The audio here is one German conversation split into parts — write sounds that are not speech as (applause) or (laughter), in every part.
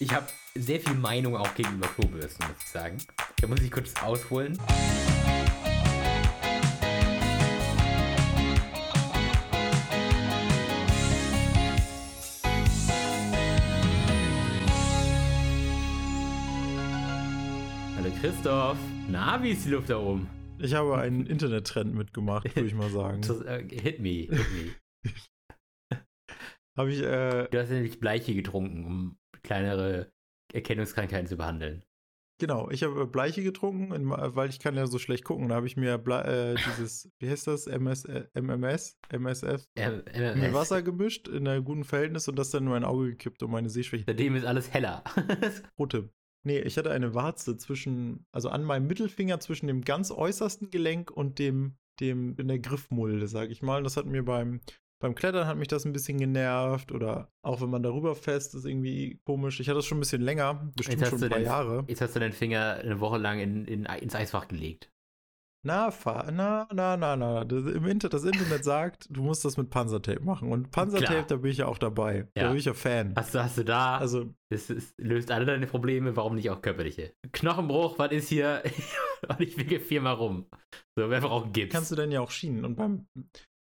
Ich habe sehr viel Meinung auch gegenüber Klobürsten, muss ich sagen. Da muss ich kurz ausholen. Hallo Christoph. Na, wie ist die Luft da oben? Ich habe einen Internettrend mitgemacht, würde ich mal sagen. (laughs) Äh, hit me, hit me. (laughs) Habe ich, äh, Du hast nämlich Bleiche getrunken, um kleinere Erkennungskrankheiten zu behandeln. genau, ich habe Bleiche getrunken, weil ich kann ja so schlecht gucken. Da habe ich mir Ble äh, dieses, wie heißt das, MS, äh, MMS, MSF, Ähm, äh, mit Wasser gemischt in einem guten Verhältnis und das dann in mein Auge gekippt, um meine Sehschwäche. Seitdem ist alles heller. (laughs) Rote. Nee, ich hatte eine Warze zwischen, also an meinem Mittelfinger zwischen dem ganz äußersten Gelenk und dem, dem in der Griffmulde, sag ich mal. Und das hat mir beim, beim Klettern hat mich das ein bisschen genervt oder auch wenn man darüber fest, ist irgendwie komisch. Ich hatte das schon ein bisschen länger, bestimmt schon ein paar den- Jahre. Jetzt hast du deinen Finger eine Woche lang in, in, ins Eisfach gelegt. Na, na, na, na, na. Das, im Inter das Internet sagt, du musst das mit Panzertape machen. Und Panzertape, Klar. da bin ich ja auch dabei. Ja. Da bin ich ja Fan. Hast du, hast du da, Also, das ist, löst alle deine Probleme, warum nicht auch körperliche? Knochenbruch, was ist hier? (laughs) Und ich wickel viermal rum. So, einfach auch Gips. kannst du dann ja auch schienen. Und beim,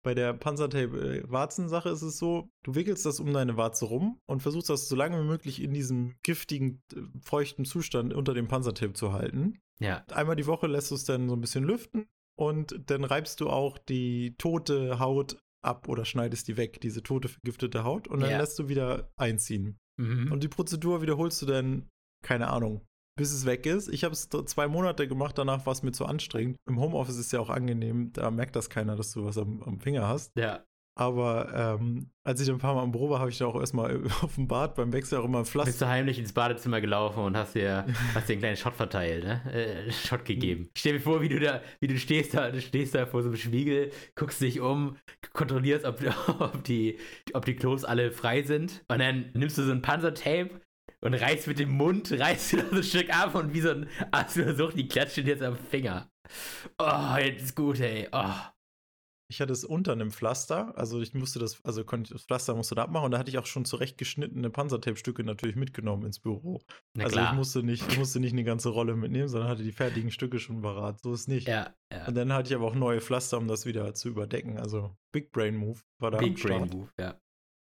bei der Panzertape-Warzen-Sache ist es so, du wickelst das um deine Warze rum und versuchst das so lange wie möglich in diesem giftigen, äh, feuchten Zustand unter dem Panzertape zu halten. ja, Einmal die Woche lässt du es dann so ein bisschen lüften und dann reibst du auch die tote Haut ab oder schneidest die weg, diese tote vergiftete Haut, und dann Ja. lässt du wieder einziehen. mhm. Und die Prozedur wiederholst du dann, keine Ahnung, bis es weg ist. Ich habe es zwei Monate gemacht, danach war es mir zu anstrengend. Im Homeoffice ist ja auch angenehm, da merkt das keiner, dass du was am, am Finger hast. ja. Aber ähm, als ich ein paar Mal im Büro war, habe ich da auch erstmal (laughs) auf dem Bad beim Wechsel auch immer ein Bist Pflaster. du heimlich ins Badezimmer gelaufen und hast dir, (laughs) hast dir einen kleinen Shot verteilt, ne? Äh, Shot gegeben. Stell dir vor, wie du da, wie du stehst da, du stehst da vor so einem Spiegel, guckst dich um, kontrollierst, ob, (laughs) ob, die, ob die Klos alle frei sind. Und dann nimmst du so ein Panzertape und reißt mit dem Mund, (laughs) reißt da so ein Stück ab und wie so ein Aspersucht, die klatscht jetzt am Finger. Oh, jetzt ist gut, ey. Oh. Ich hatte es unter einem Pflaster, also ich musste das, also konnte das Pflaster musste da abmachen und da hatte ich auch schon zurecht geschnittene Panzertape-Stücke natürlich mitgenommen ins Büro. Na also klar. ich musste nicht, ich musste nicht eine ganze Rolle mitnehmen, sondern hatte die fertigen Stücke schon parat. So ist nicht. ja, ja. Und dann hatte ich aber auch neue Pflaster, um das wieder zu überdecken. Also Big Brain Move war da Big Brain. Move, ja.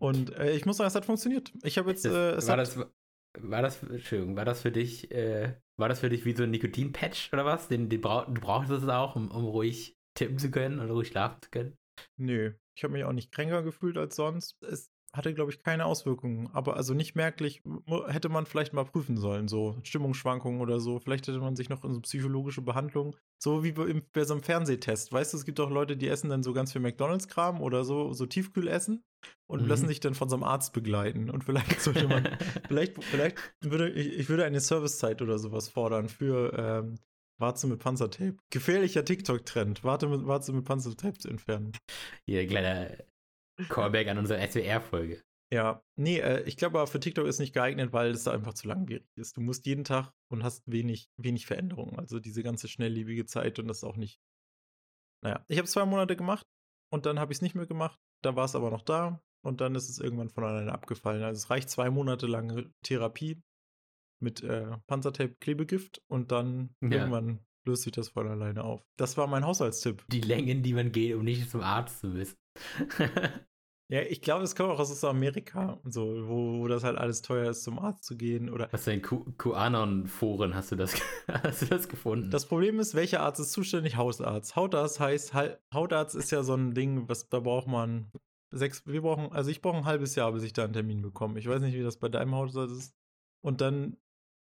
Und äh, ich muss sagen, es hat funktioniert. Ich habe jetzt, äh, war, hat, das, war das, Entschuldigung, war das für dich, äh, war das für dich wie so ein Nikotin-Patch oder was? Den, den brauch, du brauchst es auch, um, um ruhig tippen zu können oder ruhig schlafen zu können? nö, ich habe mich auch nicht kränker gefühlt als sonst. Es hatte, glaube ich, keine Auswirkungen. Aber also nicht merklich, hätte man vielleicht mal prüfen sollen, so Stimmungsschwankungen oder so. Vielleicht hätte man sich noch in so psychologische Behandlung, so wie bei, bei so einem Fernsehtest. Weißt du, es gibt auch Leute, die essen dann so ganz viel McDonalds-Kram oder so, so Tiefkühlessen und Mhm. lassen sich dann von so einem Arzt begleiten. Und vielleicht sollte man (laughs) Vielleicht, vielleicht würde ich, ich würde eine Servicezeit oder sowas fordern für ähm, Warze mit Panzertape. Gefährlicher TikTok-Trend. Warte mit, Warze mit Panzertape zu entfernen. Hier, ein kleiner Callback an unsere SWR-Folge. Ja, nee, äh, ich glaube aber für TikTok ist nicht geeignet, weil es da einfach zu langwierig ist. Du musst jeden Tag und hast wenig, wenig Veränderungen. Also diese ganze schnelllebige Zeit und das ist auch nicht. Naja, ich habe zwei Monate gemacht und dann habe ich es nicht mehr gemacht. Da war es aber noch da und dann ist es irgendwann von alleine abgefallen. Also es reicht zwei Monate lange Therapie mit äh, Panzertape-Klebegift und dann Ja. irgendwann löst sich das von alleine auf. Das war mein Haushaltstipp. Die Längen, die man geht, um nicht zum Arzt zu müssen. (laughs) Ja, ich glaube, es kommt auch aus Amerika, so, wo, wo das halt alles teuer ist, zum Arzt zu gehen oder Was denn Q- QAnon-Foren hast du das, (laughs) hast du das gefunden? Das Problem ist, welcher Arzt ist zuständig? Hausarzt. Hautarzt heißt, Hautarzt ist ja so ein Ding, was da braucht man sechs, wir brauchen, also ich brauche ein halbes Jahr, bis ich da einen Termin bekomme. Ich weiß nicht, wie das bei deinem Hausarzt ist. Und dann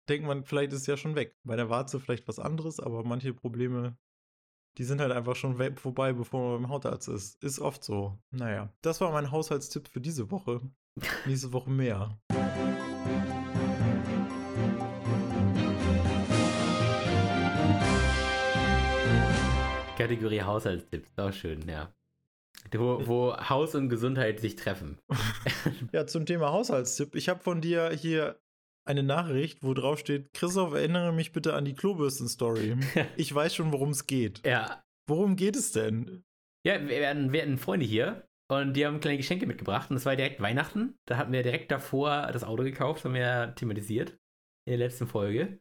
denkt man, vielleicht ist es ja schon weg. Bei der Warze vielleicht was anderes, aber manche Probleme, die sind halt einfach schon vorbei, bevor man beim Hautarzt ist. Ist oft so. Naja, das war mein Haushaltstipp für diese Woche. (laughs) Nächste Woche mehr. Kategorie Haushaltstipps, auch schön, ja. Wo, wo Haus und Gesundheit sich treffen. (laughs) Ja, zum Thema Haushaltstipp. Ich habe von dir hier eine Nachricht, wo drauf steht: Christoph, erinnere mich bitte an die Klobürsten-Story. (laughs) Ich weiß schon, worum es geht. Ja, Worum geht es denn? Ja, wir hatten, wir hatten Freunde hier Und die haben kleine Geschenke mitgebracht und es war direkt Weihnachten. Da hatten wir direkt davor das Auto gekauft, haben wir ja thematisiert in der letzten Folge.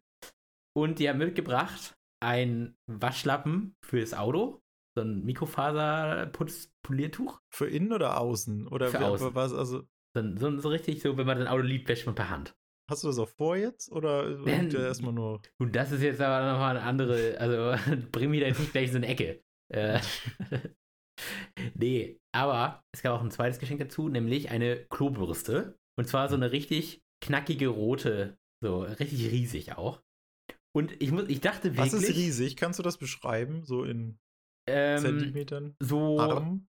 Und die haben mitgebracht ein Waschlappen fürs Auto, so ein Mikrofaserputz-Poliertuch. Für innen oder außen? Oder Für wer- außen. was? Also So, so, so richtig so, wenn man ein Auto liebt, wäscht man per Hand. Hast du das auch vor jetzt oder liegt der erstmal nur? Und das ist jetzt aber nochmal eine andere, also (laughs) bring mich da jetzt nicht gleich in so eine Ecke. Äh, (laughs) nee, aber es gab auch ein zweites Geschenk dazu, nämlich eine Klobürste. Und zwar so eine richtig knackige rote, so richtig riesig auch. Und ich, muss, ich dachte wirklich. Was ist riesig? Kannst du das beschreiben? So in ähm, Zentimetern? so, Arm?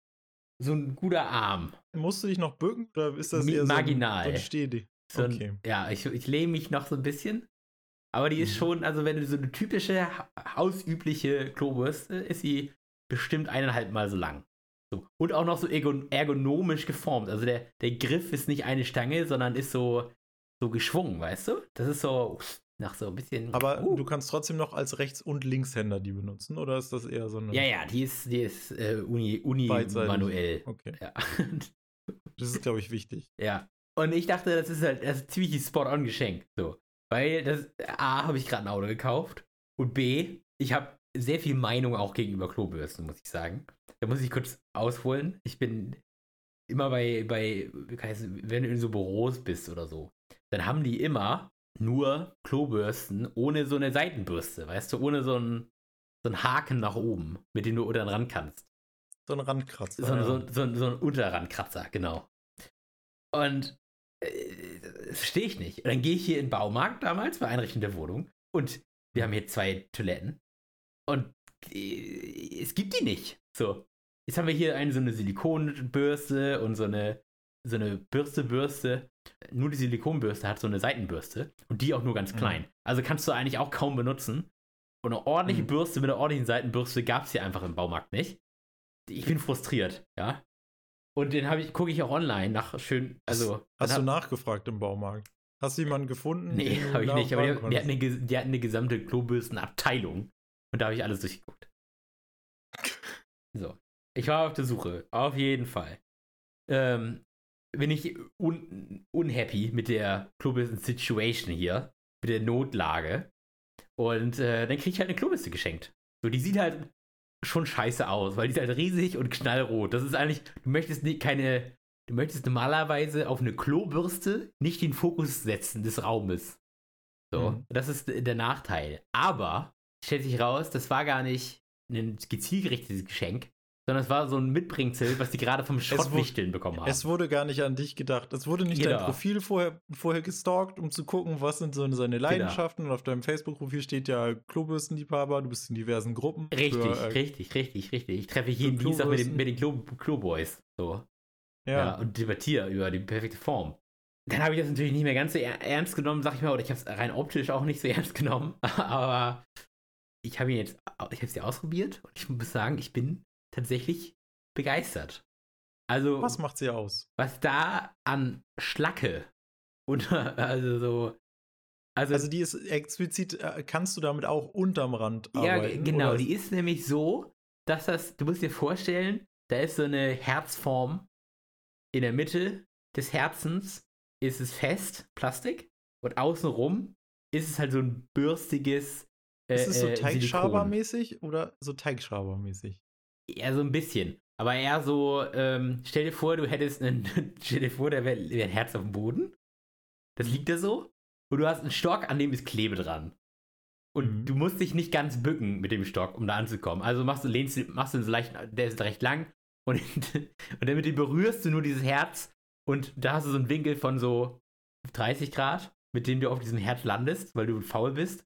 so ein guter Arm. Musst du dich noch bücken oder ist das Mi- eher so ein- marginal. So ein? So ein, Okay. Ja, ich, ich lehne mich noch so ein bisschen. Aber die ist Mhm. schon, also wenn du so eine typische ha- hausübliche Klobürste, ist sie bestimmt eineinhalb Mal so lang. So. Und auch noch so ergo- ergonomisch geformt. Also der, der Griff ist nicht eine Stange, sondern ist so, so geschwungen, weißt du? Das ist so nach so ein bisschen. Aber uh. du kannst trotzdem noch als Rechts- und Linkshänder die benutzen oder ist das eher so eine. Ja, ja, die ist, die ist äh, uni, uni manuell. Okay. Ja. Das ist, glaube ich, wichtig. (laughs) Ja. Und ich dachte, das ist halt das ist ziemlich spot-on Geschenk. So. Weil das A, habe ich gerade ein Auto gekauft. Und B, ich habe sehr viel Meinung auch gegenüber Klobürsten, muss ich sagen. Da muss ich kurz ausholen. Ich bin immer bei, bei wie heißt es, wenn du in so Büros bist oder so, dann haben die immer nur Klobürsten ohne so eine Seitenbürste, weißt du, ohne so einen, so einen Haken nach oben, mit dem du unten ran kannst. So ein Randkratzer. So, ja. so, so, so ein Unterrandkratzer, genau. Und äh, das verstehe ich nicht. Und dann gehe ich hier in den Baumarkt damals bei Einrichtung der Wohnung und wir haben hier zwei Toiletten und äh, es gibt die nicht. So. Jetzt haben wir hier eine so eine Silikonbürste und so eine so eine Bürste-Bürste. Nur die Silikonbürste hat so eine Seitenbürste und die auch nur ganz Mhm. klein. Also kannst du eigentlich auch kaum benutzen. Und eine ordentliche Mhm. Bürste mit einer ordentlichen Seitenbürste gab es hier einfach im Baumarkt nicht. Ich bin frustriert, ja. Und den habe ich, gucke ich auch online nach schön, also. Hast dann du nachgefragt im Baumarkt? Hast du jemanden gefunden? Nee, habe ich nicht, aber die, die, hatten eine, die hatten eine gesamte Klobürstenabteilung. Und da habe ich alles durchgeguckt. So. Ich war auf der Suche, auf jeden Fall. Ähm, bin ich un unhappy mit der Klobürsten-Situation hier, mit der Notlage. Und äh, dann kriege ich halt eine Klobürste geschenkt. So, die sieht halt schon scheiße aus, weil die ist halt riesig und knallrot. Das ist eigentlich, du möchtest nicht keine, du möchtest normalerweise auf eine Klobürste nicht den Fokus setzen des Raumes. So, Mhm. das ist der Nachteil. Aber stellt sich raus, das war gar nicht ein gezielgerichtetes Geschenk, sondern es war so ein Mitbringsel, was die gerade vom Schrottwichteln bekommen haben. Es wurde gar nicht an dich gedacht. Es wurde nicht dein Genau. Profil vorher, vorher gestalkt, um zu gucken, was sind so seine Genau. Leidenschaften. Und auf deinem Facebook-Profil steht ja Klobürstenliebhaber, du bist in diversen Gruppen. Richtig, für, äh, richtig, richtig, richtig. Ich treffe jeden Dienstag mit den, mit den Klo, Kloboys. So. Ja. Ja. und debattiere über die perfekte Form. Dann habe ich das natürlich nicht mehr ganz so er ernst genommen, sag ich mal, oder ich habe es rein optisch auch nicht so (laughs) ernst genommen. Aber ich habe ihn jetzt, ich habe es ja ausprobiert und ich muss sagen, ich bin tatsächlich begeistert. Also, Was macht sie aus? was da an Schlacke und (laughs) also so, also, Also die ist explizit, äh, kannst du damit auch unterm Rand ja, arbeiten? g- genau, oder die ist nämlich so, dass das, du musst dir vorstellen, da ist so eine Herzform in der Mitte des Herzens ist es fest, Plastik, und außenrum ist es halt so ein bürstiges äh, Ist es so äh, Silikon. Teigschabermäßig oder so Teigschabermäßig? Ja, so ein bisschen. Aber eher so, ähm, stell dir vor, du hättest einen, (laughs) stell dir vor, da wäre wär ein Herz auf dem Boden. Das liegt da so. Und du hast einen Stock, an dem ist Klebe dran. Und Mhm. du musst dich nicht ganz bücken mit dem Stock, um da anzukommen. Also machst du, lehnst, du- machst du so leicht, der ist recht lang. Und, (laughs) und dann mit dem berührst du nur dieses Herz. Und da hast du so einen Winkel von so 30 Grad, mit dem du auf diesem Herz landest, weil du faul bist.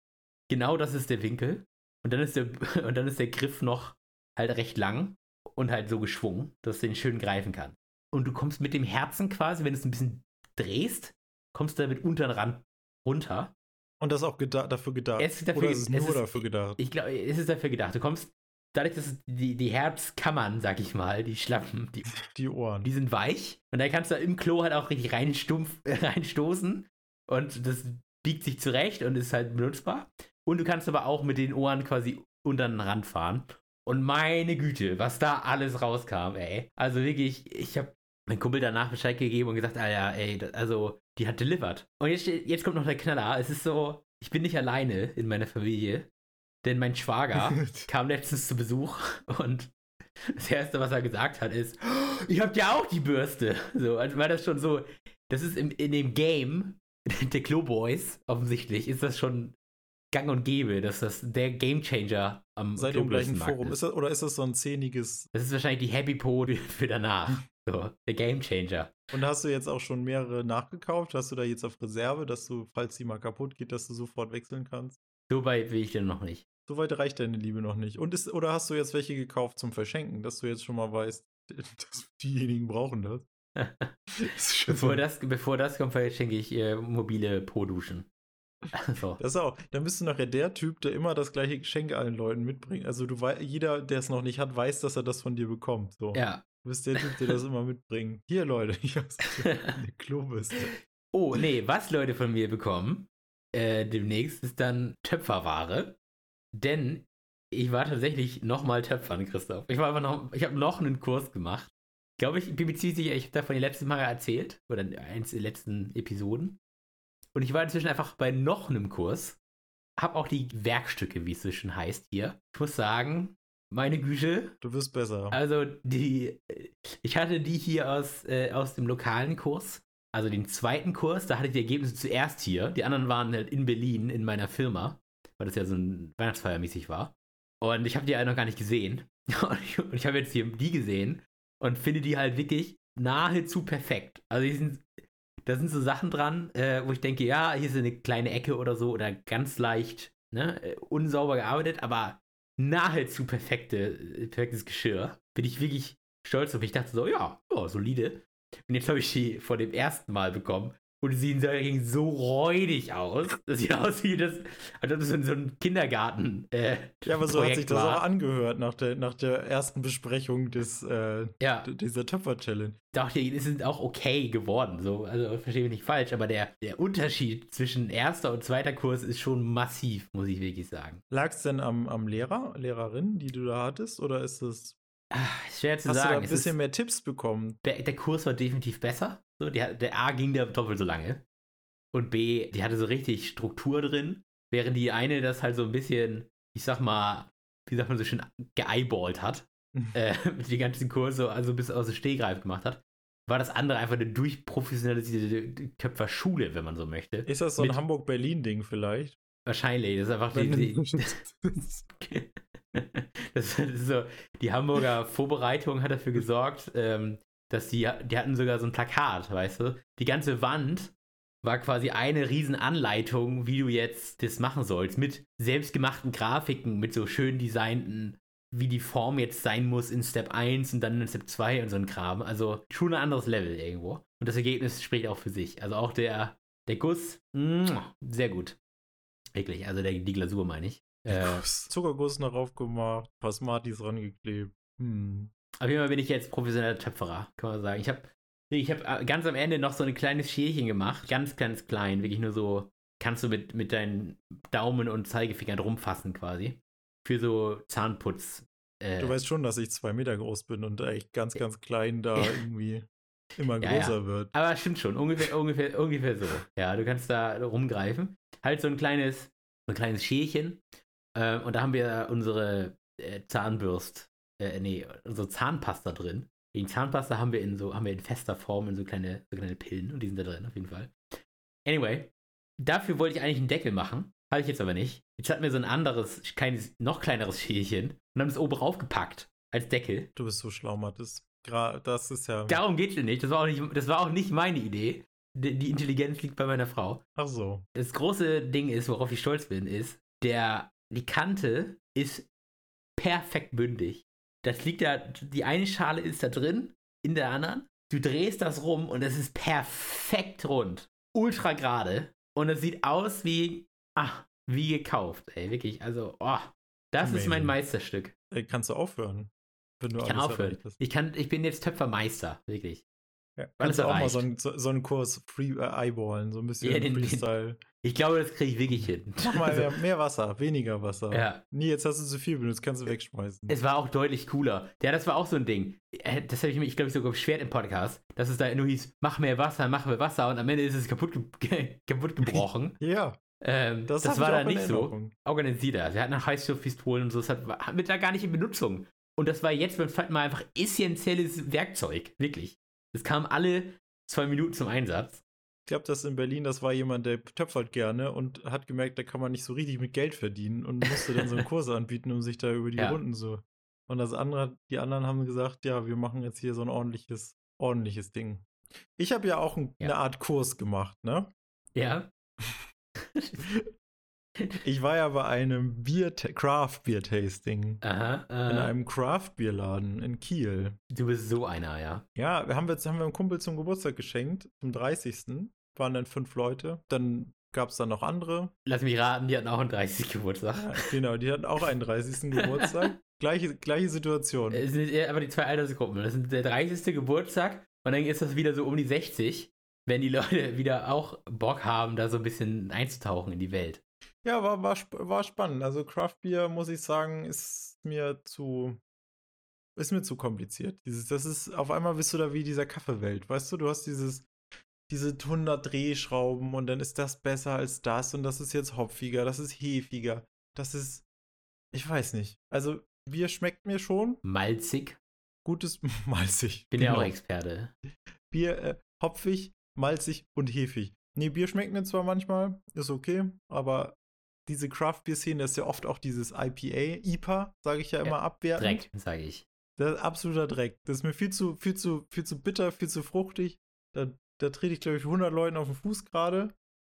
Genau das ist der Winkel. Und dann ist der, (laughs) und dann ist der Griff noch halt recht lang und halt so geschwungen, dass du den schön greifen kannst. Und du kommst mit dem Herzen quasi, wenn du es ein bisschen drehst, kommst du damit unter den Rand runter. Und das ist auch geda dafür gedacht. Es ist dafür oder ist es es nur ist- dafür gedacht? Ich glaube, es ist dafür gedacht. Du kommst, dadurch, dass die, die Herzkammern, sag ich mal, die Schlappen, die, die Ohren. die sind weich. Und da kannst du im Klo halt auch richtig reinstumpf, (laughs) reinstoßen. Und das biegt sich zurecht und ist halt benutzbar. Und du kannst aber auch mit den Ohren quasi unter den Rand fahren. Und meine Güte, was da alles rauskam, ey. Also wirklich, ich habe meinem Kumpel danach Bescheid gegeben und gesagt, ah ja, ey, also die hat delivered. Und jetzt, jetzt kommt noch der Knaller. Es ist so, ich bin nicht alleine in meiner Familie, denn mein Schwager (laughs) kam letztens zu Besuch und das Erste, was er gesagt hat, ist, oh, ihr habt ja auch die Bürste. So, also war das schon so, das ist im, in dem Game der Klo-Boys, offensichtlich, ist das schon gang und gäbe, dass das der Gamechanger am Seid ihr im gleichen Forum? Ist. Ist das, oder ist das so ein zähniges... Das ist wahrscheinlich die Happy Pode (laughs) für danach. So, der Gamechanger. Und hast du jetzt auch schon mehrere nachgekauft? Hast du da jetzt auf Reserve, dass du, falls die mal kaputt geht, dass du sofort wechseln kannst? So weit will ich denn noch nicht. So weit reicht deine Liebe noch nicht. Und ist, oder hast du jetzt welche gekauft zum Verschenken, dass du jetzt schon mal weißt, (laughs) dass diejenigen brauchen das? (laughs) das bevor, das, bevor das kommt, verschenke ich äh, mobile Po-Duschen. (laughs) So. Das auch. Dann bist du nachher der Typ, der immer das gleiche Geschenk allen Leuten mitbringt. Also du jeder, der es noch nicht hat, weiß, dass er das von dir bekommt. So. Ja. Du bist der Typ, der das immer mitbringt. Hier, Leute, (laughs) ich hab's eine Klobürste. Oh, nee, was Leute von mir bekommen, äh, demnächst ist dann Töpferware. Denn ich war tatsächlich nochmal Töpfern, Christoph. Ich war einfach noch, ich habe noch einen Kurs gemacht. Ich glaube, ich bin mir ziemlich sicher, ich habe davon die letzten Mal erzählt. Oder eins der letzten Episoden. Und ich war inzwischen einfach bei noch einem Kurs. Hab auch die Werkstücke, wie es so schon heißt, hier. Ich muss sagen, meine Güte. Du wirst besser. Also, die. Ich hatte die hier aus, äh, aus dem lokalen Kurs. Also den zweiten Kurs, da hatte ich die Ergebnisse zuerst hier. Die anderen waren halt in Berlin in meiner Firma, weil das ja so ein Weihnachtsfeiermäßig war. Und ich habe die ja noch gar nicht gesehen. (laughs) Und ich, ich habe jetzt hier die gesehen und finde die halt wirklich nahezu perfekt. Also die sind da sind so Sachen dran, äh, wo ich denke, ja, hier ist eine kleine Ecke oder so oder ganz leicht ne, äh, unsauber gearbeitet, aber nahezu perfekte, äh, perfektes Geschirr. Bin ich wirklich stolz auf. Ich dachte so, ja, oh, solide. Und jetzt habe ich die vor dem ersten Mal bekommen und die sehen so räudig aus. Das sieht (laughs) aus wie das, als ob das in so einem Kindergarten. Äh, ja, aber so Projekt hat sich das war. auch angehört nach der, nach der ersten Besprechung des, äh, ja. dieser Töpfer-Challenge. Doch, die sind auch okay geworden. So. Also verstehe mich nicht falsch, aber der, der Unterschied zwischen erster und zweiter Kurs ist schon massiv, muss ich wirklich sagen. Lag es denn am, am Lehrer, Lehrerin, die du da hattest, oder ist es Ach, schwer zu Hast sagen. du da ein bisschen mehr Tipps bekommen? Der, Kurs war definitiv besser. So, der, der A ging da doppelt so lange. Und B, die hatte so richtig Struktur drin. Während die eine das halt so ein bisschen, ich sag mal, wie sagt man so schön, geeyeballt hat. (laughs) äh, mit den ganzen Kurse, also bis aus dem Stehgreif gemacht hat. War das andere einfach eine durchprofessionalisierte Köpferschule, wenn man so möchte. Ist das so ein Hamburg-Berlin-Ding vielleicht? Wahrscheinlich. Das ist einfach die. die (laughs) das ist so, die Hamburger Vorbereitung hat dafür (laughs) gesorgt, ähm, dass die, die hatten sogar so ein Plakat, weißt du? Die ganze Wand war quasi eine Riesenanleitung, wie du jetzt das machen sollst, mit selbstgemachten Grafiken, mit so schön designten, wie die Form jetzt sein muss in Step 1 und dann in Step 2 und so ein Kram. Also schon ein anderes Level irgendwo. Und das Ergebnis spricht auch für sich. Also auch der, der Guss, sehr gut. Wirklich, also der, die Glasur meine ich. Äh, Zuckerguss noch aufgemacht, paar Smarties rangeklebt. Hm. Auf jeden Fall bin ich jetzt professioneller Töpferer, kann man sagen. Ich habe ich hab äh, ganz am Ende noch so ein kleines Schälchen gemacht. Ganz, ganz klein. Wirklich nur so, kannst du mit, mit deinen Daumen und Zeigefingern rumfassen quasi. Für so Zahnputz. Äh, du weißt schon, dass ich zwei Meter groß bin und echt ganz, ganz klein da (laughs) irgendwie immer größer ja, ja. wird. Aber stimmt schon, ungefähr, ungefähr, ungefähr so. Ja, du kannst da rumgreifen. Halt so ein kleines, so ein kleines Schälchen. Ähm, und da haben wir unsere äh, Zahnbürst, äh, nee, unsere Zahnpasta drin. Die Zahnpasta haben wir in so, haben wir in fester Form in so kleine, so kleine Pillen und die sind da drin auf jeden Fall. Anyway, dafür wollte ich eigentlich einen Deckel machen. Habe ich jetzt aber nicht. Jetzt hatten wir so ein anderes, kleines, noch kleineres Schälchen und haben es oben raufgepackt als Deckel. Du bist so schlau, Mathis. Das ist ja. Darum geht es nicht. Das war auch nicht. Das war auch nicht meine Idee. Die Intelligenz liegt bei meiner Frau. Ach so. Das große Ding ist, worauf ich stolz bin, ist, der die Kante ist perfekt bündig. Das liegt da, die eine Schale ist da drin, in der anderen. Du drehst das rum und es ist perfekt rund. Ultra gerade. Und es sieht aus wie, ach, wie gekauft, ey, wirklich. Also, oh, das Amazing. ist mein Meisterstück. Ey, kannst du aufhören? ich kann aufhören. Ich, kann, ich bin jetzt Töpfermeister, wirklich. Ja, kannst du auch mal so einen, so, so einen Kurs Free äh, Eyeballen, so ein bisschen Ja, den- den- Freestyle. Ich glaube, das kriege ich wirklich hin. Mach mal Also, mehr, mehr Wasser, weniger Wasser. ja. Nee, jetzt hast du zu viel benutzt, kannst du wegschmeißen. Es war auch deutlich cooler. Ja, das war auch so ein Ding. Äh, Das habe ich mir, ich glaube ich, sogar beschwert im Podcast, dass es da nur hieß, mach mehr Wasser, mach mehr Wasser und am Ende ist es kaputt, ge (laughs) kaputt gebrochen. (laughs) ja, ähm, das das, war da nicht so. Erinnerung. Organisierter. Sie hatten Heißstoffpistolen und so, das hat, war mit da gar nicht in Benutzung. Und das war jetzt beim zweiten Mal einfach essentielles Werkzeug. Wirklich. Es kam alle zwei Minuten zum Einsatz. Ich glaube, das in Berlin, das war jemand, der töpfert gerne und hat gemerkt, da kann man nicht so richtig mit Geld verdienen und musste dann so einen (laughs) Kurs anbieten, um sich da über die Ja. Runden so. Und das andere, die anderen haben gesagt, ja, wir machen jetzt hier so ein ordentliches, ordentliches Ding. Ich habe ja auch ein, Ja. eine Art Kurs gemacht, ne? Ja. (laughs) (laughs) (laughs) Ich war ja bei einem Bier, Craft Beer Tasting Aha. in Äh, einem Craft Bierladen in Kiel. du bist so einer, ja. Ja, wir haben jetzt haben wir einem Kumpel zum Geburtstag geschenkt, zum 30. Waren dann fünf Leute. Dann gab es dann noch andere. Lass mich raten, die hatten auch einen 30 Geburtstag. Ja, (laughs) genau, die hatten auch einen 30. Geburtstag. (laughs) Gleiche, gleiche Situation. Es sind eher aber die zwei Altersgruppen. Das ist der 30. Geburtstag und dann ist das wieder so um die 60, wenn die Leute wieder auch Bock haben, da so ein bisschen einzutauchen in die Welt. Ja, war, war, war spannend. Also Craft Beer, muss ich sagen, ist mir zu ist mir zu kompliziert. Dieses, das ist, auf einmal bist du da wie dieser Kaffeewelt. Weißt du, du hast dieses, diese 100 Drehschrauben und dann ist das besser als das und das ist jetzt hopfiger, das ist hefiger. Das ist, ich weiß nicht. Also Bier schmeckt mir schon. Malzig. Gutes (laughs) malzig. Bin ja Genau. auch Experte. Bier äh, hopfig, malzig und hefig. Nee, Bier schmeckt mir zwar manchmal, ist okay, aber diese Craft-Bier-Szene das ist ja oft auch dieses IPA, IPA, sage ich ja immer abwertend. Dreck, sage ich. Das ist absoluter Dreck. Das ist mir viel zu, viel zu, viel zu bitter, viel zu fruchtig. Da, da trete ich, glaube ich, 100 Leuten auf den Fuß gerade.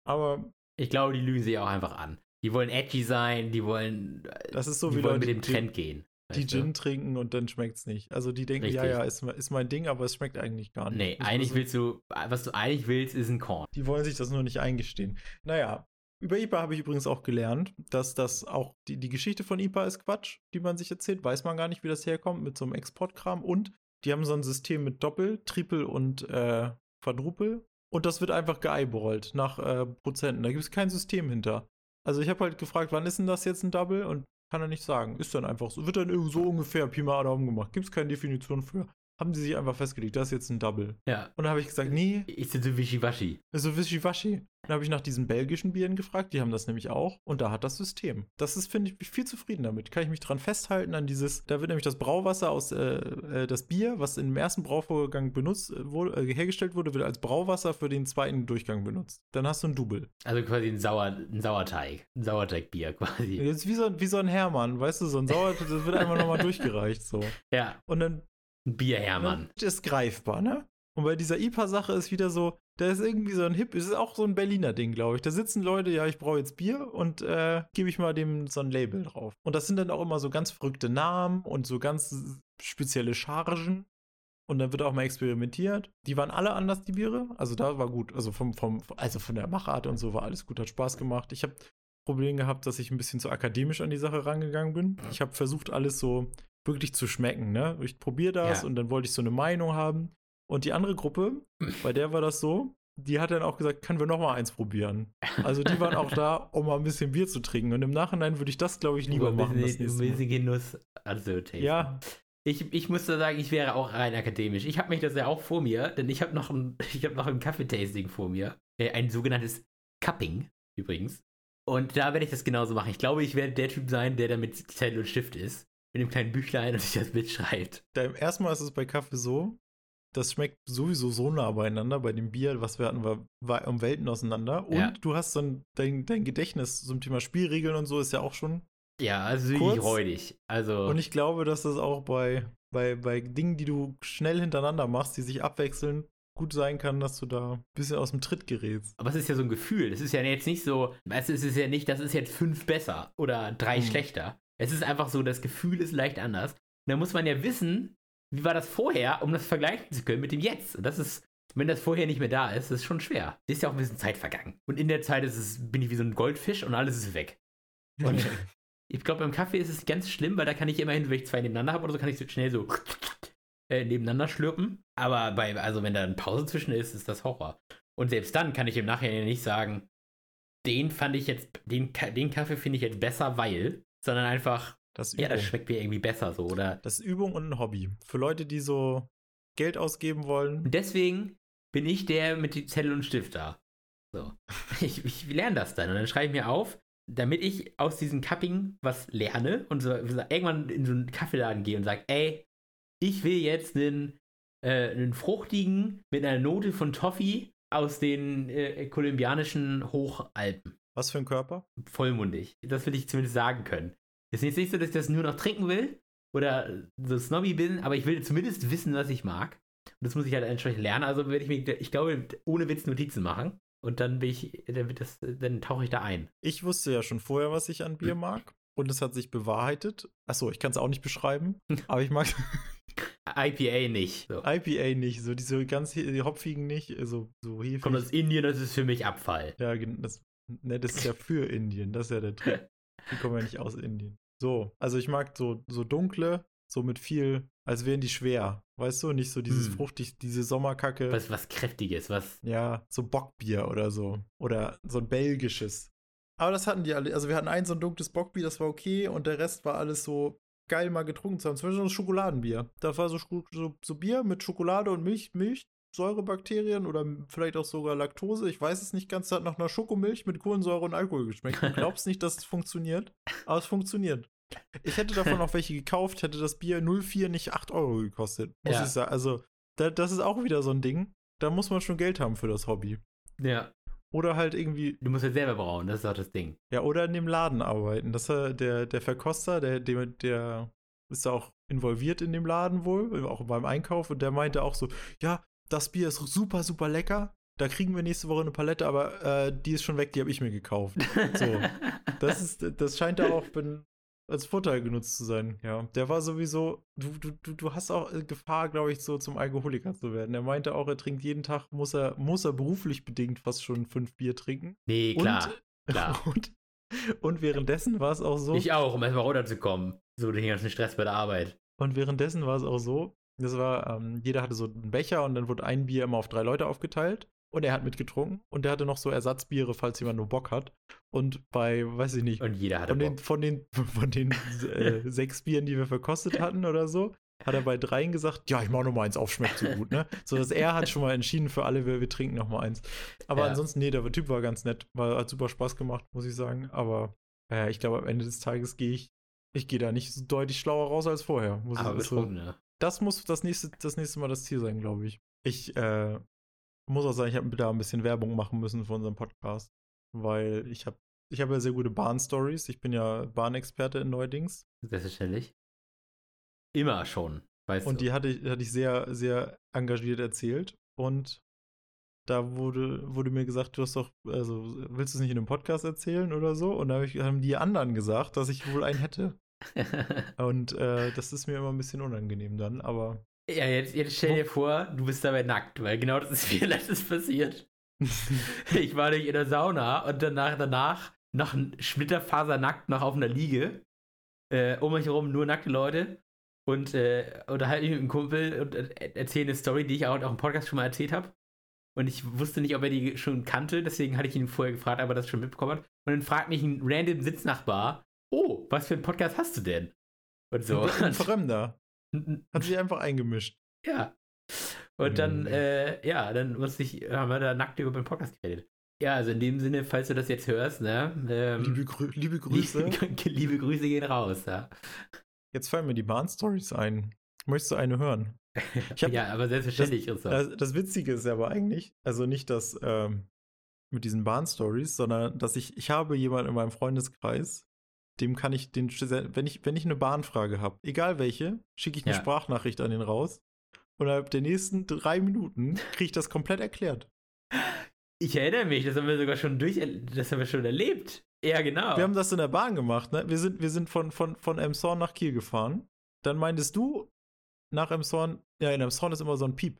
Aber Ich glaube, die lügen sich auch einfach an. Die wollen edgy sein, die wollen, das ist so die wie wollen Leute, mit dem die- Trend gehen. Die du? Gin trinken und dann schmeckt es nicht. Also die denken, ja, Richtig. ja, ist, ist mein Ding, aber es schmeckt eigentlich gar nicht. Nee, Das eigentlich ist- willst du, was du eigentlich willst, ist ein Korn. Die wollen sich das nur nicht eingestehen. Naja, über IPA habe ich übrigens auch gelernt, dass das auch die, die Geschichte von IPA ist Quatsch, die man sich erzählt. Weiß man gar nicht, wie das herkommt mit so einem Exportkram. Und die haben so ein System mit Doppel, Triple und äh, Quadruple. Und das wird einfach geeyeballt nach äh, Prozenten. Da gibt es kein System hinter. Also ich habe halt gefragt, wann ist denn das jetzt ein Double? Und kann er nicht sagen. Ist dann einfach so. Wird dann so ungefähr Pi mal Daumen gemacht. Gibt es keine Definition für. Haben sie sich einfach festgelegt, das ist jetzt ein Double. Ja. Und dann habe ich gesagt, nee, Ich bin so wischiwaschi. so wischiwaschi. Dann habe ich nach diesen belgischen Bieren gefragt, die haben das nämlich auch. Und da hat das System. Das ist, finde ich, bin ich viel zufrieden damit. Kann ich mich dran festhalten an dieses, da wird nämlich das Brauwasser aus, äh, äh, das Bier, was im ersten Brauvorgang benutzt äh, wurde, äh, hergestellt wurde, wird als Brauwasser für den zweiten Durchgang benutzt. Dann hast du ein Double. Also quasi ein, Sauer, ein Sauerteig. Ein Sauerteigbier quasi. Jetzt wie so, wie so ein Hermann, weißt du, so ein Sauerteig, das wird einfach nochmal (laughs) durchgereicht, so. Ja, Und dann ein Bierhermann. Ist greifbar, ne? Und bei dieser IPA-Sache ist wieder so, da ist irgendwie so ein Hip, es ist auch so ein Berliner Ding, glaube ich. Da sitzen Leute, ja, ich brauche jetzt Bier und äh, gebe ich mal dem so ein Label drauf. Und das sind dann auch immer so ganz verrückte Namen und so ganz spezielle Chargen. Und dann wird auch mal experimentiert. Die waren alle anders, die Biere. Also da war gut. Also vom, vom, also von der Machart und so war alles gut, hat Spaß gemacht. Ich habe Problem gehabt, dass ich ein bisschen zu akademisch an die Sache rangegangen bin. Ich habe versucht, alles so wirklich zu schmecken. Ne? Ich probiere das Ja. und dann wollte ich so eine Meinung haben. Und die andere Gruppe, (laughs) bei der war das so, die hat dann auch gesagt, können wir noch mal eins probieren. Also die waren auch da, (laughs) um mal ein bisschen Bier zu trinken. Und im Nachhinein würde ich das, glaube ich, lieber ein machen. Das bisschen, ein bisschen Genuss. Also. Ja, Ich, ich muss da sagen, ich wäre auch rein akademisch. Ich habe mich das ja auch vor mir, denn ich habe noch ein, (laughs) ich habe noch ein Kaffeetasting vor mir. Äh, Ein sogenanntes Cupping übrigens. Und da werde ich das genauso machen. Ich glaube, ich werde der Typ sein, der da mit Zettel und Stift ist. Mit dem kleinen Büchlein (laughs) und sich das mitschreibt. erstmal ist es bei Kaffee so, das schmeckt sowieso so nah beieinander. Bei dem Bier, was wir hatten, war, war um Welten auseinander. Und Ja. du hast dann dein, dein Gedächtnis zum Thema Spielregeln und so ist ja auch schon Ja, also Kurz. räudig. Also, Und ich glaube, dass das auch bei, bei, bei Dingen, die du schnell hintereinander machst, die sich abwechseln, gut sein kann, dass du da ein bisschen aus dem Tritt gerätst. aber es ist ja so ein Gefühl. Es ist ja jetzt nicht so, weißt du, es ist ja nicht, das ist jetzt fünf besser oder drei Hm. schlechter. Es ist einfach so, das Gefühl ist leicht anders. Und da muss man ja wissen, wie war das vorher, um das vergleichen zu können mit dem Jetzt. Und das ist, wenn das vorher nicht mehr da ist, ist schon schwer. Ist ja auch ein bisschen Zeit vergangen. Und in der Zeit ist es, bin ich wie so ein Goldfisch und alles ist weg. Und (laughs) ich glaube, beim Kaffee ist es ganz schlimm, weil da kann ich immerhin, wenn ich zwei nebeneinander habe oder so, kann ich so schnell so äh, nebeneinander schlürpen. Aber bei, also wenn da eine Pause zwischen ist, ist das Horror. Und selbst dann kann ich im Nachhinein nicht sagen, den fand ich jetzt, den, den Kaffee finde ich jetzt besser, weil, sondern einfach, Das ja, das schmeckt mir irgendwie besser so. Oder Das ist Übung und ein Hobby. Für Leute, die so Geld ausgeben wollen. Und deswegen bin ich der mit Zettel und Stift da. So. (laughs) Ich, ich lerne das dann und dann schreibe ich mir auf, damit ich aus diesem Cupping was lerne und so, so irgendwann in so einen Kaffeeladen gehe und sage, ey, ich will jetzt einen, äh, einen fruchtigen mit einer Note von Toffee aus den äh, kolumbianischen Hochalpen. Was für ein Körper? Vollmundig. Das will ich zumindest sagen können. Es ist jetzt nicht so, dass ich das nur noch trinken will oder so snobby bin, aber ich will zumindest wissen, was ich mag. Und das muss ich halt entsprechend lernen. Also werde ich mir, ich glaube, ohne Witz Notizen machen. Und dann bin ich, dann wird das, dann tauche ich da ein. Ich wusste ja schon vorher, was ich an Bier (clears throat) mag. Und es hat sich bewahrheitet. Achso, ich kann es auch nicht beschreiben. (laughs) Aber ich mag IPA nicht. So. IPA nicht. So diese ganz die hopfigen nicht. So, so hefig. Kommt aus Indien, das ist für mich Abfall. Ja, das, ne, das ist ja für Indien. Das ist ja der Trick. Die kommen ja nicht aus Indien. So, also ich mag so, so dunkle, so mit viel, als wären die schwer. Weißt du, nicht so dieses Hm. fruchtig, diese Sommerkacke. Was, was Kräftiges, was. Ja, so Bockbier oder so. Oder so ein belgisches. Aber das hatten die alle. Also wir hatten ein so ein dunkles Bockbier, das war okay. Und der Rest war alles so geil mal getrunken zu haben. Zum Beispiel so Schokoladenbier. Das war so, so, so Bier mit Schokolade und Milch, Milch, Säurebakterien oder vielleicht auch sogar Laktose. Ich weiß es nicht ganz. Das hat nach einer Schokomilch mit Kohlensäure und Alkohol geschmeckt. Du glaubst nicht, dass es funktioniert. Aber es funktioniert. Ich hätte davon auch welche gekauft, hätte das Bier 04 nicht 8 Euro gekostet. Muss Ja. ich sagen. Also, da, das ist auch wieder so ein Ding. Da muss man schon Geld haben für das Hobby. Ja. Oder halt irgendwie, Du musst halt selber brauen, das ist auch das Ding. ja, oder in dem Laden arbeiten. Das er, der, der Verkoster, der, der, der ist auch involviert in dem Laden wohl, auch beim Einkauf, und der meinte auch so, ja, das Bier ist super, super lecker. Da kriegen wir nächste Woche eine Palette, aber äh, die ist schon weg, die habe ich mir gekauft. So. (laughs) Das ist, das scheint da auch ben- als Vorteil genutzt zu sein, ja. Der war sowieso, du, du, du, du hast auch äh, Gefahr, glaube ich, so zum Alkoholiker zu werden. Er meinte auch, er trinkt jeden Tag, muss er, muss er beruflich bedingt fast schon fünf Bier trinken. nee, klar. Und, klar. (laughs) Und, und währenddessen war es auch so. Ich auch, um erstmal runterzukommen. So den ganzen Stress bei der Arbeit. Und währenddessen war es auch so, das war, ähm, jeder hatte so einen Becher und dann wurde ein Bier immer auf drei Leute aufgeteilt. Und er hat mitgetrunken und der hatte noch so Ersatzbiere, falls jemand nur Bock hat. Und bei, weiß ich nicht, Und jeder hatte von den, Bock. von den, (laughs) von den äh, (laughs) sechs Bieren, die wir verkostet hatten oder so, hat er bei dreien gesagt, ja, ich mach noch mal eins auf, schmeckt so gut, ne? (laughs) So dass er hat schon mal entschieden für alle, wir, wir trinken noch mal eins. Aber Ja. ansonsten, nee, der Typ war ganz nett, war, hat super Spaß gemacht, muss ich sagen. Aber äh, ich glaube, am Ende des Tages gehe ich, ich gehe da nicht so deutlich schlauer raus als vorher. Muss Aber ich, so, betrunken, ne? Das muss das nächste, das nächste Mal das Ziel sein, glaube ich. Ich äh, muss auch sagen, ich habe da ein bisschen Werbung machen müssen für unseren Podcast, weil ich habe ich habe ja sehr gute Bahn-Stories. Ich bin ja Bahnexperte in Neudings. Selbstverständlich. Immer schon, weißt Und du. die hatte ich, hatte ich sehr, sehr engagiert erzählt. Und da wurde, wurde mir gesagt, du hast doch, also willst du es nicht in einem Podcast erzählen oder so? Und da hab ich, haben die anderen gesagt, dass ich wohl einen hätte. (laughs) Und äh, das ist mir immer ein bisschen unangenehm dann, aber ja, jetzt, jetzt stell dir vor, du bist dabei nackt, weil genau das ist (laughs) mir letztes passiert. (laughs) Ich war nämlich in der Sauna und danach, danach noch ein Splitterfasernackt noch auf einer Liege. Äh, um mich herum nur nackte Leute. Und äh, unterhalte mich mit einem Kumpel und äh, erzähle eine Story, die ich auch, auch im Podcast schon mal erzählt habe. Und ich wusste nicht, ob er die schon kannte, deswegen hatte ich ihn vorher gefragt, ob er das schon mitbekommen hat. Und dann fragt mich ein random Sitznachbar, oh, was für einen Podcast hast du denn? Und so. ein (laughs) Fremder (laughs) hat sich einfach eingemischt. ja. Und dann, Mhm. äh, ja, dann musste ich, haben wir da nackt über den Podcast geredet. Ja, also in dem Sinne, falls du das jetzt hörst, ne? Ähm, Liebe, Grü liebe (laughs) Grüße. Liebe, Grüße gehen raus, ja. Jetzt fallen mir die Bahn-Stories ein. Möchtest du eine hören? Hab- ja, aber selbstverständlich ist das. Das, das Witzige ist aber eigentlich, also nicht das ähm, mit diesen Bahn-Stories, sondern dass ich, ich habe jemanden in meinem Freundeskreis, dem kann ich den, wenn ich, wenn ich eine Bahnfrage habe, egal welche, schicke ich eine Ja. Sprachnachricht an den raus. Und innerhalb der nächsten drei Minuten kriege ich das komplett erklärt. Ich erinnere mich, das haben wir sogar schon durch, das haben wir schon erlebt. Ja, genau. Wir haben das in der Bahn gemacht, ne? Wir sind, wir sind von, von, von Emshorn nach Kiel gefahren. Dann meintest du nach Emshorn, ja, in Emshorn ist immer so ein Piep.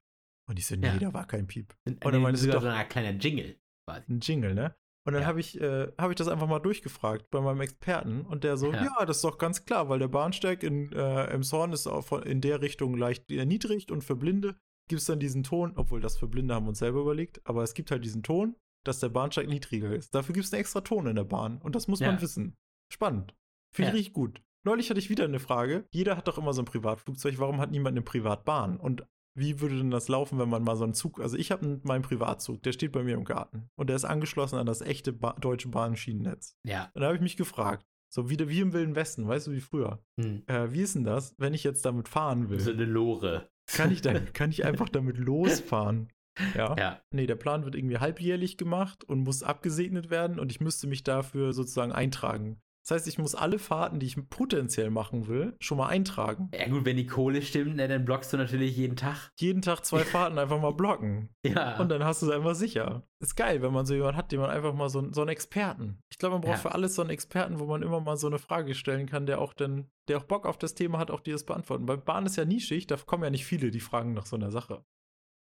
Und ich so, nee, Ja. da war kein Piep. und dann dann meintest du doch- so ein kleiner Jingle. Quasi. Ein Jingle, ne? Und dann Ja. habe ich, äh, hab ich das einfach mal durchgefragt bei meinem Experten und der so, Ja. ja, das ist doch ganz klar, weil der Bahnsteig in äh, Emshorn ist auch von, in der Richtung leicht erniedrigt und für Blinde gibt es dann diesen Ton, obwohl das für Blinde haben wir uns selber überlegt, aber es gibt halt diesen Ton, dass der Bahnsteig niedriger ist. Dafür gibt es einen extra Ton in der Bahn und das muss man Ja. wissen. Spannend. Finde ich richtig gut. Neulich hatte ich wieder eine Frage. Jeder hat doch immer so ein Privatflugzeug. Warum hat niemand eine Privatbahn? Und wie würde denn das laufen, wenn man mal so einen Zug, also ich habe meinen Privatzug, der steht bei mir im Garten und der ist angeschlossen an das echte ba deutsche Bahnschienennetz. Ja. Und da habe ich mich gefragt, so wie, wie im Wilden Westen, weißt du, wie früher. Hm. Äh, wie ist denn das, wenn ich jetzt damit fahren will? So eine Lore. Kann ich, dann, (laughs) kann ich einfach damit losfahren? Ja. Ja. Nee, der Plan wird irgendwie halbjährlich gemacht und muss abgesegnet werden und ich müsste mich dafür sozusagen eintragen. Das heißt, ich muss alle Fahrten, die ich potenziell machen will, schon mal eintragen. Ja, gut, wenn die Kohle stimmt, ne, dann blockst du natürlich jeden Tag. Jeden Tag zwei (laughs) Fahrten einfach mal blocken. Ja. Und dann hast du es einfach sicher. Ist geil, wenn man so jemanden hat, den man einfach mal so, so einen Experten. Ich glaube, man braucht Ja. für alles so einen Experten, wo man immer mal so eine Frage stellen kann, der auch dann, der auch Bock auf das Thema hat, auch dir das beantworten. Bei Bahn ist ja nischig, da kommen ja nicht viele, die fragen nach so einer Sache.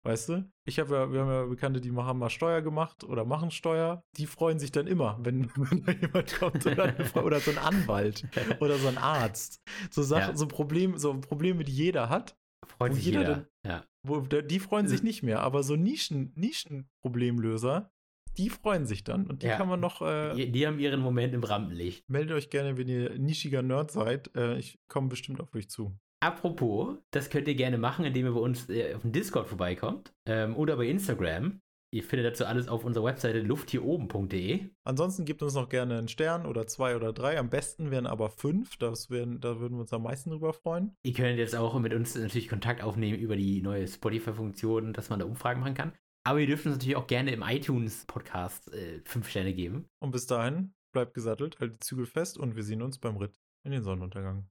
Weißt du? Ich habe ja, wir haben ja Bekannte, die haben mal Steuer gemacht oder machen Steuer. Die freuen sich dann immer, wenn, (laughs) wenn da jemand kommt oder, oder so ein Anwalt oder so ein Arzt. So Sachen, Ja. so Probleme, so Probleme, die jeder hat, Freut sich jeder jeder. Ja. wo, die freuen sich nicht mehr, aber so Nischen, Nischenproblemlöser, die freuen sich dann. Und die Ja. kann man noch, äh, Die, die haben ihren Moment im Rampenlicht. meldet euch gerne, wenn ihr nischiger Nerd seid. Äh, ich komme bestimmt auf euch zu. Apropos, das könnt ihr gerne machen, indem ihr bei uns äh, auf dem Discord vorbeikommt ähm, oder bei Instagram. Ihr findet dazu alles auf unserer Webseite lufthieroben.de. Ansonsten gebt uns noch gerne einen Stern oder zwei oder drei. Am besten wären aber fünf. Das wären, da würden wir uns am meisten drüber freuen. Ihr könnt jetzt auch mit uns natürlich Kontakt aufnehmen über die neue Spotify-Funktion, dass man da Umfragen machen kann. Aber ihr dürft uns natürlich auch gerne im iTunes-Podcast äh, fünf Sterne geben. Und bis dahin, bleibt gesattelt, haltet die Zügel fest und wir sehen uns beim Ritt in den Sonnenuntergang.